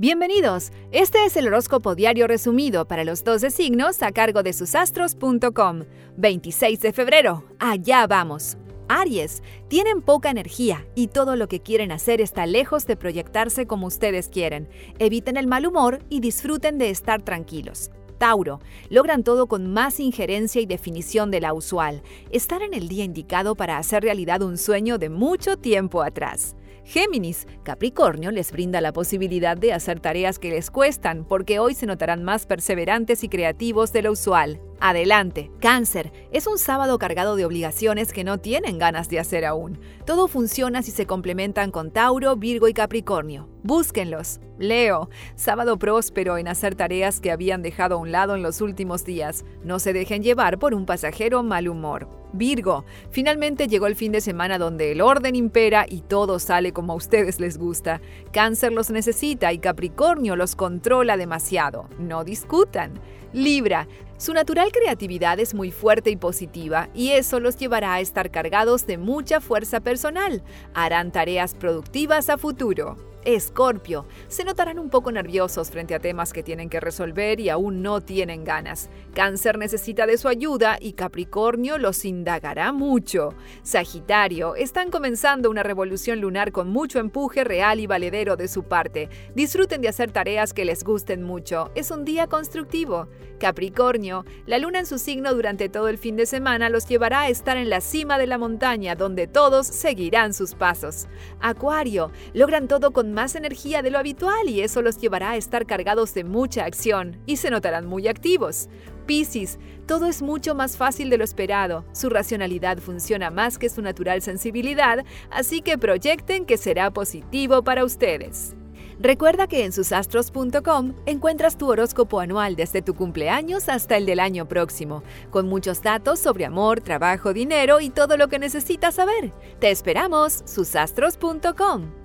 Bienvenidos. Este es el horóscopo diario resumido para los 12 signos a cargo de susastros.com. 26 de febrero. Allá vamos. Aries, tienen poca energía y todo lo que quieren hacer está lejos de proyectarse como ustedes quieren. Eviten el mal humor y disfruten de estar tranquilos. Tauro, logran todo con más injerencia y definición de la usual. Están en el día indicado para hacer realidad un sueño de mucho tiempo atrás. Géminis, Capricornio les brinda la posibilidad de hacer tareas que les cuestan porque hoy se notarán más perseverantes y creativos de lo usual. Adelante. Cáncer. Es un sábado cargado de obligaciones que no tienen ganas de hacer aún. Todo funciona si se complementan con Tauro, Virgo y Capricornio. Búsquenlos. Leo. Sábado próspero en hacer tareas que habían dejado a un lado en los últimos días. No se dejen llevar por un pasajero mal humor. Virgo. Finalmente llegó el fin de semana donde el orden impera y todo sale como a ustedes les gusta. Cáncer los necesita y Capricornio los controla demasiado. No discutan. Libra. Su natural creatividad es muy fuerte y positiva y eso los llevará a estar cargados de mucha fuerza personal. Harán tareas productivas a futuro. Escorpio, se notarán un poco nerviosos frente a temas que tienen que resolver y aún no tienen ganas. Cáncer necesita de su ayuda y Capricornio los indagará mucho. Sagitario, están comenzando una revolución lunar con mucho empuje real y valedero de su parte. Disfruten de hacer tareas que les gusten mucho. Es un día constructivo. Capricornio, la luna en su signo durante todo el fin de semana los llevará a estar en la cima de la montaña donde todos seguirán sus pasos. Acuario, logran todo más energía de lo habitual y eso los llevará a estar cargados de mucha acción y se notarán muy activos. Piscis, todo es mucho más fácil de lo esperado, su racionalidad funciona más que su natural sensibilidad, así que proyecten que será positivo para ustedes. Recuerda que en susastros.com encuentras tu horóscopo anual desde tu cumpleaños hasta el del año próximo, con muchos datos sobre amor, trabajo, dinero y todo lo que necesitas saber. Te esperamos, susastros.com.